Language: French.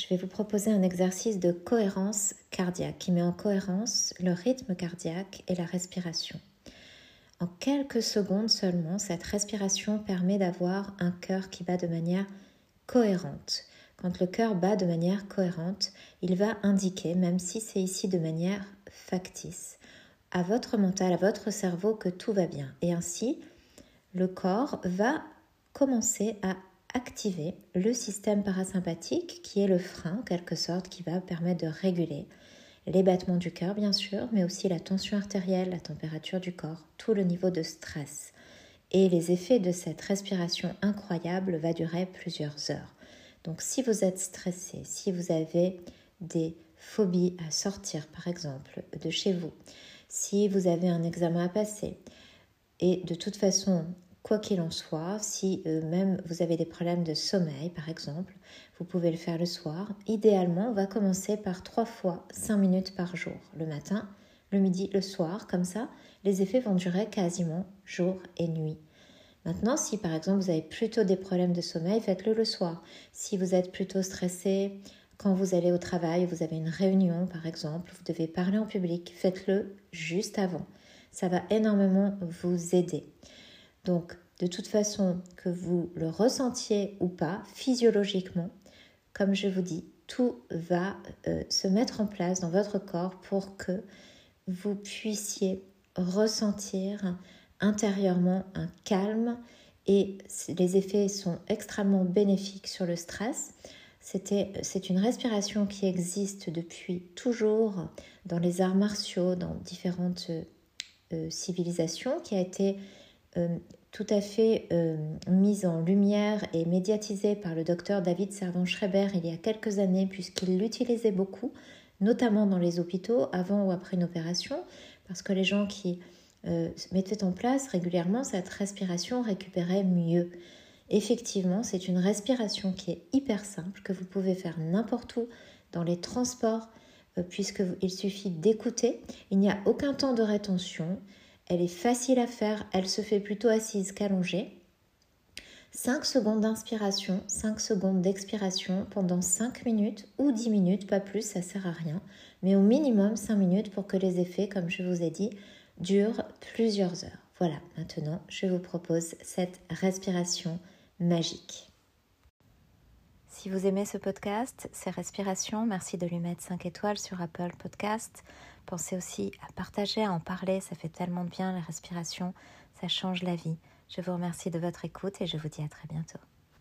je vais vous proposer un exercice de cohérence cardiaque qui met en cohérence le rythme cardiaque et la respiration. En quelques secondes seulement, cette respiration permet d'avoir un cœur qui bat de manière cohérente. Quand le cœur bat de manière cohérente, il va indiquer, même si c'est ici de manière factice, à votre mental, à votre cerveau que tout va bien. Et ainsi, le corps va commencer à activer le système parasympathique qui est le frein en quelque sorte qui va permettre de réguler les battements du cœur bien sûr, mais aussi la tension artérielle, la température du corps, tout le niveau de stress. Et les effets de cette respiration incroyable va durer plusieurs heures. Donc si vous êtes stressé, si vous avez des phobies à sortir par exemple de chez vous, si vous avez un examen à passer, et de toute façon Quoi qu'il en soit, si euh, même vous avez des problèmes de sommeil, par exemple, vous pouvez le faire le soir. Idéalement, on va commencer par trois fois 5 minutes par jour, le matin, le midi, le soir, comme ça, les effets vont durer quasiment jour et nuit. Maintenant, si par exemple vous avez plutôt des problèmes de sommeil, faites-le le soir. Si vous êtes plutôt stressé, quand vous allez au travail, vous avez une réunion par exemple, vous devez parler en public, faites-le juste avant. Ça va énormément vous aider. Donc, de toute façon, que vous le ressentiez ou pas, physiologiquement, comme je vous dis, tout va euh, se mettre en place dans votre corps pour que vous puissiez ressentir intérieurement un calme et les effets sont extrêmement bénéfiques sur le stress. C'est une respiration qui existe depuis toujours dans les arts martiaux, dans différentes euh, civilisations, qui a été euh, tout à fait euh, mise en lumière et médiatisée par le docteur David Servan-Schreiber il y a quelques années, puisqu'il l'utilisait beaucoup, notamment dans les hôpitaux, avant ou après une opération, parce que les gens qui euh, mettaient en place régulièrement cette respiration récupéraient mieux. Effectivement, c'est une respiration qui est hyper simple, que vous pouvez faire n'importe où, dans les transports, puisqu'il suffit d'écouter. Il n'y a aucun temps de rétention. Elle est facile à faire, elle se fait plutôt assise qu'allongée. 5 secondes d'inspiration, 5 secondes d'expiration pendant 5 minutes ou 10 minutes, pas plus, ça sert à rien, mais au minimum 5 minutes pour que les effets, comme je vous ai dit, durent plusieurs heures. Voilà, maintenant je vous propose cette respiration magique. Si vous aimez ce podcast, ces respirations, merci de lui mettre 5 étoiles sur Apple Podcast. Pensez aussi à partager, à en parler, ça fait tellement de bien, la respiration, ça change la vie. Je vous remercie de votre écoute et je vous dis à très bientôt.